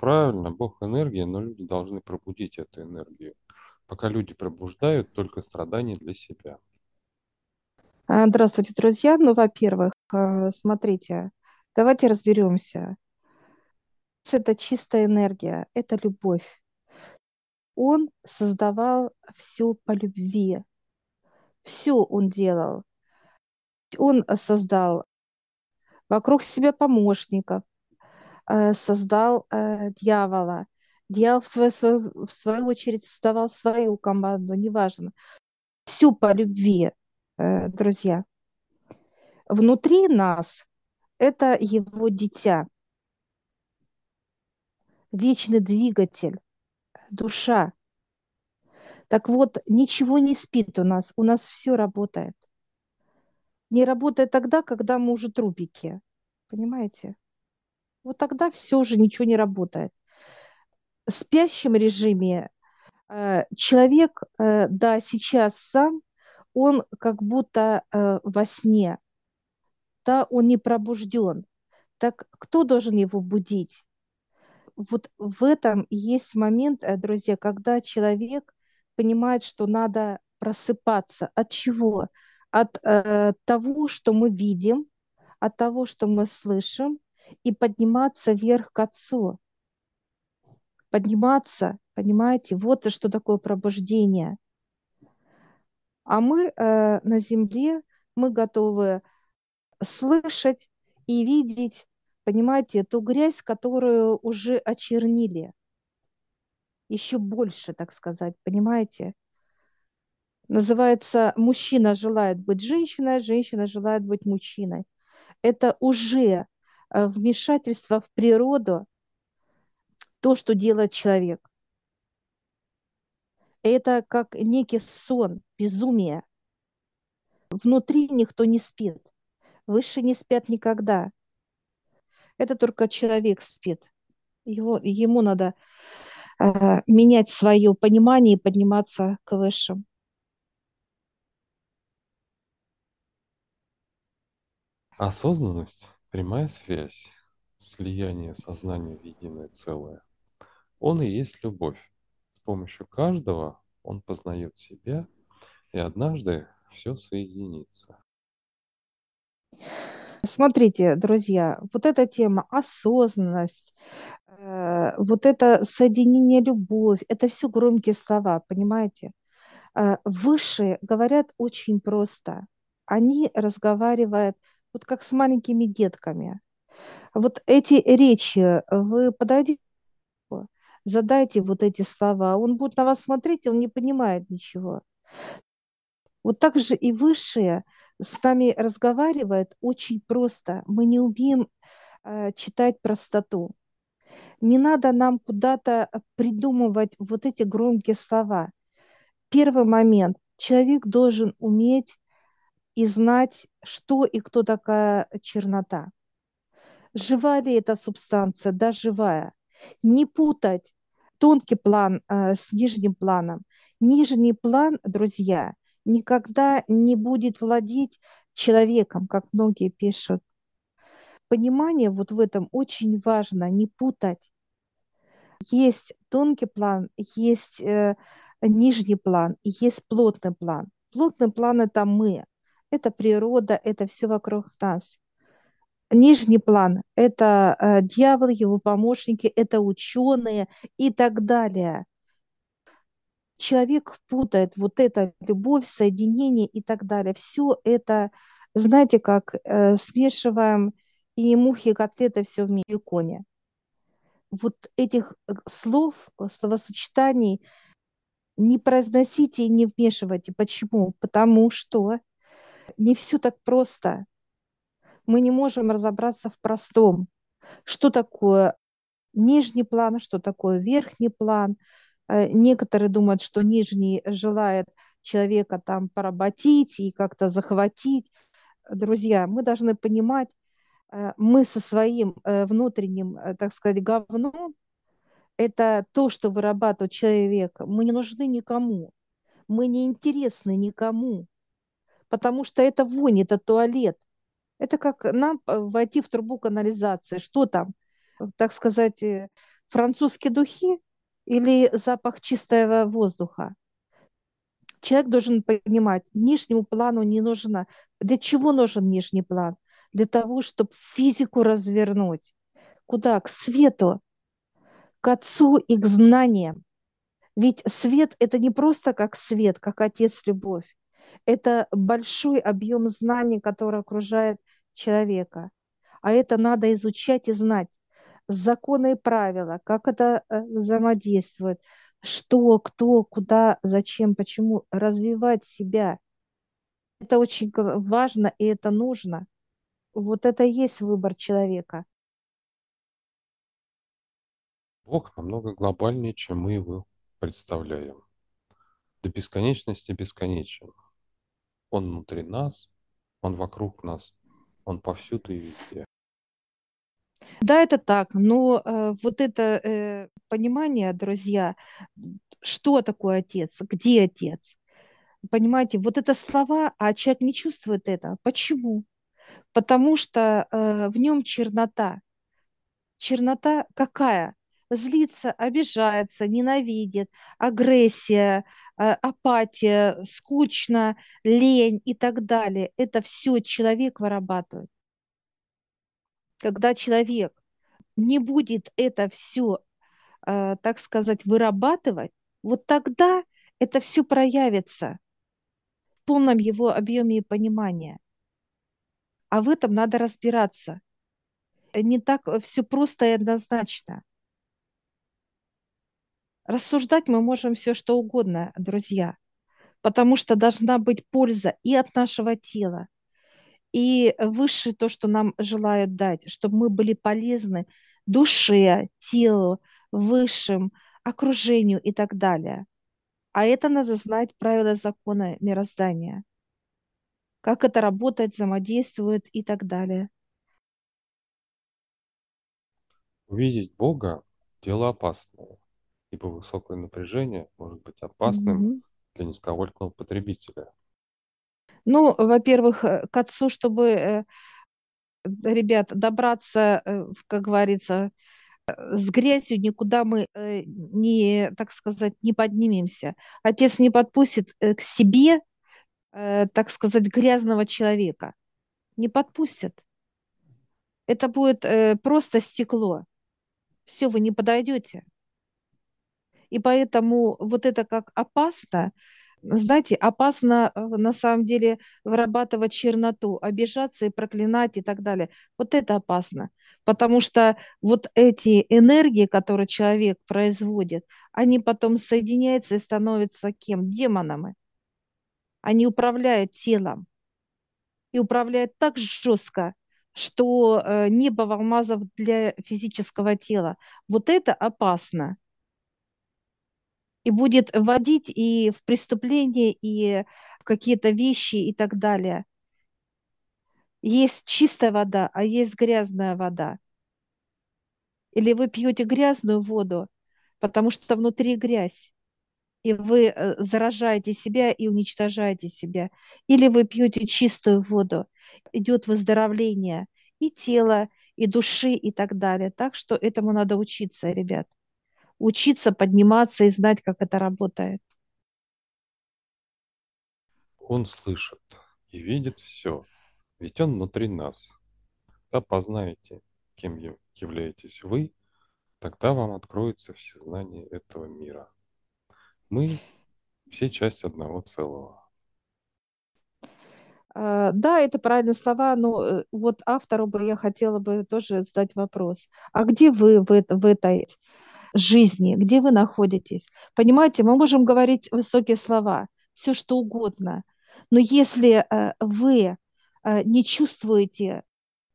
правильно, Бог энергия, но люди должны пробудить эту энергию. Пока люди пробуждают, только страдания для себя. А, Здравствуйте, друзья. Ну, во-первых, э, смотрите, давайте разберемся. Это чистая энергия, это любовь. Он создавал все по любви. Все он делал. Он создал вокруг себя помощников, э, создал э, дьявола. Дьявол, в свою, в свою очередь, создавал свою команду, неважно. Все по любви, э, друзья. Внутри нас это его дитя, вечный двигатель, душа. Так вот, ничего не спит у нас, у нас все работает. Не работает тогда, когда мы уже трупики, понимаете? Вот тогда все уже ничего не работает. В спящем режиме э, человек, э, да, сейчас сам, он как будто э, во сне, да, он не пробужден. Так кто должен его будить? Вот в этом есть момент, друзья, когда человек понимает, что надо просыпаться. От чего? От э, того, что мы видим, от того, что мы слышим, и подниматься вверх к Отцу. Подниматься, понимаете, вот что такое пробуждение. А мы э, на земле, мы готовы слышать и видеть, понимаете, ту грязь, которую уже очернили. Еще больше, так сказать, понимаете? Называется «Мужчина желает быть женщиной, женщина желает быть мужчиной». Это уже вмешательство в природу, то, что делает человек. Это как некий сон, безумие. Внутри никто не спит. Выше не спят никогда. Это только человек спит. Его, ему надо э, менять свое понимание и подниматься к высшим. Осознанность – прямая связь, слияние сознания в единое целое. Он и есть любовь. С помощью каждого он познает себя, и однажды все соединится. Смотрите, друзья, вот эта тема осознанность, э, вот это соединение любовь, это все громкие слова, понимаете? Э, высшие говорят очень просто. Они разговаривают вот как с маленькими детками. Вот эти речи, вы подойдите, задайте вот эти слова, он будет на вас смотреть, он не понимает ничего. Вот так же и высшие с нами разговаривают очень просто. Мы не умеем э, читать простоту. Не надо нам куда-то придумывать вот эти громкие слова. Первый момент. Человек должен уметь и знать, что и кто такая чернота. Жива ли эта субстанция? Да, живая. Не путать тонкий план э, с нижним планом. Нижний план, друзья, никогда не будет владеть человеком, как многие пишут. Понимание вот в этом очень важно, не путать. Есть тонкий план, есть э, нижний план, есть плотный план. Плотный план – это мы, это природа, это все вокруг нас. Нижний план – это э, дьявол, его помощники, это ученые и так далее. Человек путает вот это любовь, соединение и так далее. Все это, знаете, как э, смешиваем и мухи, и котлеты все в миконе. Вот этих э, слов, словосочетаний не произносите и не вмешивайте. Почему? Потому что не все так просто. Мы не можем разобраться в простом. Что такое нижний план, что такое верхний план. Э, некоторые думают, что нижний желает человека там поработить и как-то захватить. Друзья, мы должны понимать, э, мы со своим э, внутренним, так сказать, говном, это то, что вырабатывает человек, мы не нужны никому. Мы не интересны никому потому что это вонь, это туалет. Это как нам войти в трубу канализации. Что там? Так сказать, э, Французские духи или запах чистого воздуха? Человек должен понимать, нижнему плану не нужно. Для чего нужен нижний план? Для того, чтобы физику развернуть. Куда? К свету, к Отцу и к знаниям. Ведь свет – это не просто как свет, как Отец – любовь. Это большой объем знаний, который окружает человека. А это надо изучать и знать. Законы и правила, как это э, взаимодействует, что, кто, куда, зачем, почему. Развивать себя. Это очень важно и это нужно. Вот это и есть выбор человека. Бог намного глобальнее, чем мы его представляем. До бесконечности бесконечен. Он внутри нас, он вокруг нас, он повсюду и везде. Да, это так, но э, вот это э, понимание, друзья, что такое отец, где отец, понимаете, вот это слова, а человек не чувствует это. Почему? Потому что э, в нем чернота. Чернота какая? Злится, обижается, ненавидит, агрессия, э, апатия, скучно, лень и так далее. Это все человек вырабатывает. Когда человек не будет это все, э, так сказать, вырабатывать, вот тогда это все проявится в полном его объеме и понимании. А в этом надо разбираться. Не так все просто и однозначно. Рассуждать мы можем все что угодно, друзья, потому что должна быть польза и от нашего тела, и выше то, что нам желают дать, чтобы мы были полезны душе, телу, высшим, окружению и так далее. А это надо знать правила закона мироздания. Как это работает, взаимодействует и так далее. Увидеть Бога – дело опасное, ибо высокое напряжение может быть опасным mm-hmm. для низковольтного потребителя. Ну, во-первых, э, к отцу, чтобы, э, ребят, добраться, э, как говорится, с грязью никуда мы не, так сказать, не поднимемся. Отец не подпустит к себе, так сказать, грязного человека. Не подпустит. Это будет просто стекло. Все, вы не подойдете. И поэтому вот это как опасно, знаете, опасно э, на самом деле вырабатывать черноту, обижаться и проклинать и так далее. Вот это опасно, потому что вот эти энергии, которые человек производит, они потом соединяются и становятся кем? Демонами. Они управляют телом и управляют так жестко, что э, небо алмазов для физического тела. Вот это опасно и будет вводить и в преступления, и в какие-то вещи и так далее. Есть чистая вода, а есть грязная вода. Или вы пьете грязную воду, потому что внутри грязь, и вы э, заражаете себя и уничтожаете себя. Или вы пьете чистую воду, идет выздоровление и тела, и души, и так далее. Так что этому надо учиться, ребят учиться подниматься и знать, как это работает. Он слышит и видит все, ведь он внутри нас. Когда познаете, кем являетесь вы, тогда вам откроется все знания этого мира. Мы все часть одного целого. А, да, это правильные слова, но э, вот автору бы я хотела бы тоже задать вопрос. А где вы в, в этой жизни, где вы находитесь. Понимаете, мы можем говорить высокие слова, все что угодно, но если э, вы э, не чувствуете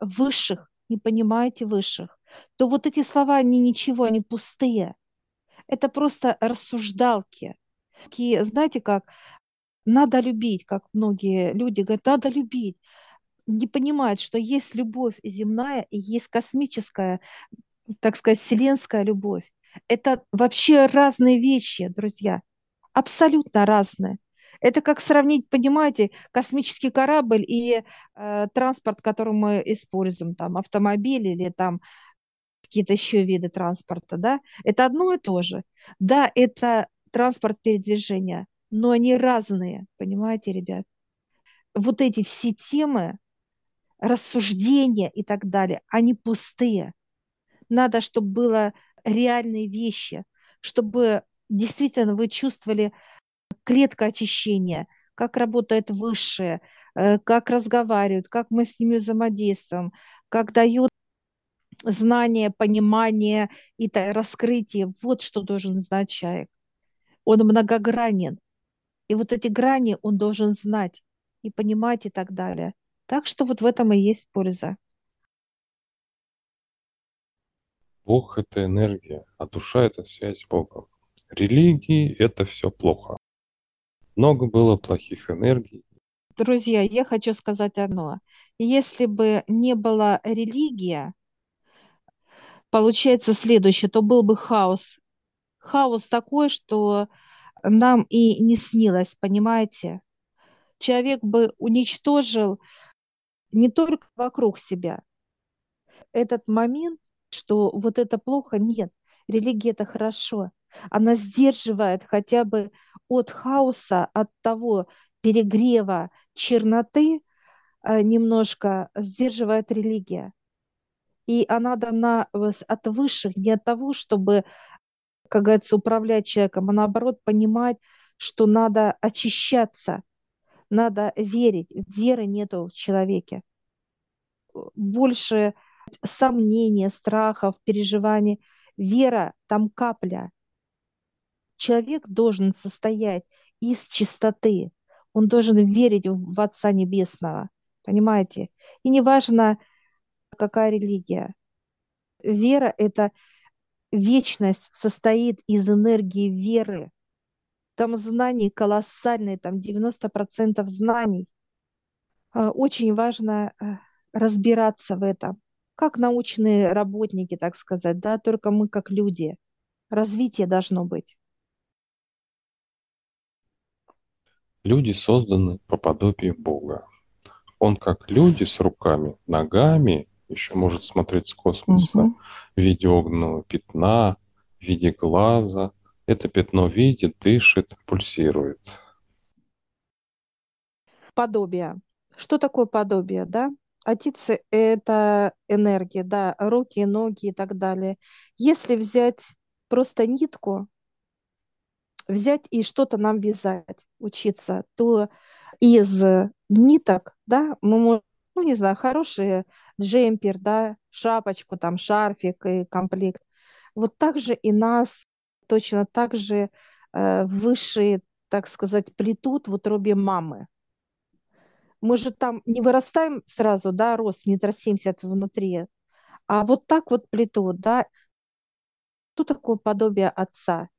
высших, не понимаете высших, то вот эти слова, они ничего, они пустые. Это просто рассуждалки. Такие, знаете, как надо любить, как многие люди говорят, надо любить не понимают, что есть любовь земная и есть космическая, так сказать, вселенская любовь. Это вообще разные вещи, друзья, абсолютно разные. Это как сравнить, понимаете, космический корабль и э, транспорт, который мы используем, там автомобиль или там какие-то еще виды транспорта, да, это одно и то же. Да, это транспорт передвижения, но они разные, понимаете, ребят? Вот эти все темы, рассуждения и так далее, они пустые. Надо, чтобы было реальные вещи, чтобы действительно вы чувствовали клетка очищения, как работает высшее, э, как разговаривают, как мы с ними взаимодействуем, как дают знание, понимание и раскрытие. Вот что должен знать человек. Он многогранен. И вот эти грани он должен знать и понимать и так далее. Так что вот в этом и есть польза. Бог – это энергия, а душа – это связь с Богом. Религии – это все плохо. Много было плохих энергий. Друзья, я хочу сказать одно. Если бы не была религия, получается следующее, то был бы хаос. Хаос такой, что нам и не снилось, понимаете? Человек бы уничтожил не только вокруг себя. Этот момент, что вот это плохо, нет. Религия это хорошо. Она сдерживает хотя бы от хаоса, от того перегрева, черноты, э, немножко сдерживает религия. И она дана от высших, не от того, чтобы, как говорится, управлять человеком, а наоборот понимать, что надо очищаться, надо верить. Веры нету в человеке. Больше сомнения, страхов, переживаний. Вера там капля. Человек должен состоять из чистоты. Он должен верить в Отца Небесного. Понимаете? И неважно, какая религия. Вера – это вечность состоит из энергии веры. Там знаний колоссальные, там 90% знаний. А, очень важно э, разбираться в этом. Как научные работники, так сказать, да, только мы как люди. Развитие должно быть. Люди созданы по подобию Бога. Он как люди с руками, ногами, еще может смотреть с космоса угу. в виде огненного пятна, в виде глаза. Это пятно видит, дышит, пульсирует. Подобие. Что такое подобие, да? Отец – это энергия, да, руки, ноги и так далее. Если взять просто нитку, взять и что-то нам вязать, учиться, то из ниток, да, мы можем, ну, не знаю, хороший джемпер, да, шапочку, там, шарфик и комплект. Вот так же и нас точно так же э, высшие, так сказать, плетут в утробе мамы. Мы же там не вырастаем сразу, да, рост метр семьдесят внутри, а вот так вот плетут, да. Что такое подобие отца?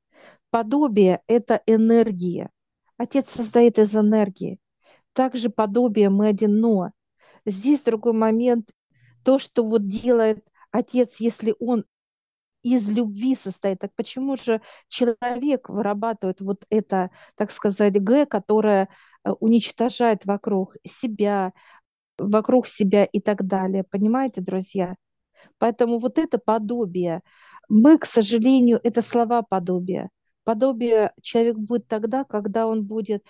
Подобие – это энергия. Отец создает из энергии. Также подобие мы один, но здесь другой момент. То, что вот делает отец, если он из любви состоит. Так почему же человек вырабатывает вот это, так сказать, Г, которое э, уничтожает вокруг себя, вокруг себя и так далее. Понимаете, друзья? Поэтому вот это подобие. Мы, к сожалению, это слова подобия подобие человек будет тогда, когда он будет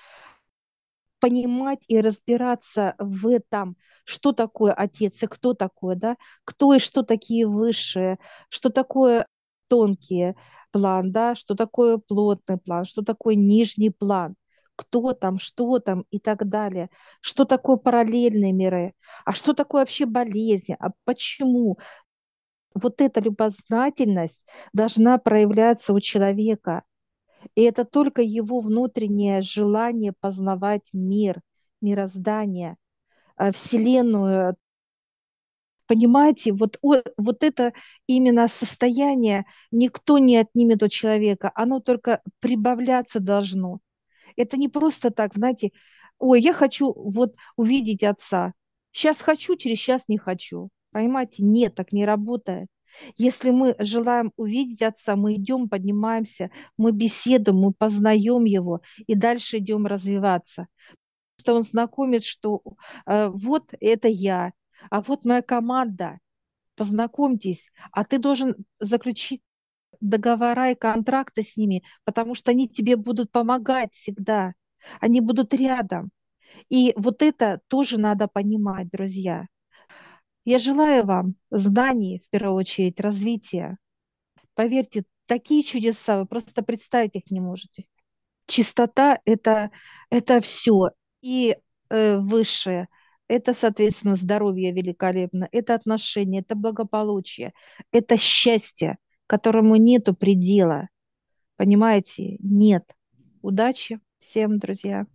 понимать и разбираться в этом, что такое отец и кто такой, да, кто и что такие высшие, что такое тонкий план, да, что такое плотный план, что такое нижний план, кто там, что там и так далее, что такое параллельные миры, а что такое вообще болезни, а почему. Вот эта любознательность должна проявляться у человека – и это только его внутреннее желание познавать мир, мироздание, э, Вселенную. Понимаете, вот, вот это именно состояние никто не отнимет у человека, оно только прибавляться должно. Это не просто так, знаете, ой, я хочу вот увидеть отца. Сейчас хочу, через час не хочу. Понимаете, нет, так не работает. Если мы желаем увидеть Отца, мы идем, поднимаемся, мы беседуем, мы познаем Его и дальше идем развиваться. Что Он знакомит, что э, вот это я, а вот моя команда. познакомьтесь, а ты должен заключить договора и контракты с ними, потому что они тебе будут помогать всегда, они будут рядом. И вот это тоже надо понимать, друзья. Я желаю вам знаний, в первую очередь, развития. Поверьте, такие чудеса, вы просто представить их не можете. Чистота это, – это все. И э, высшее – это, соответственно, здоровье великолепно, это отношения, это благополучие, это счастье, которому нету предела. Понимаете? Нет. Удачи всем, друзья.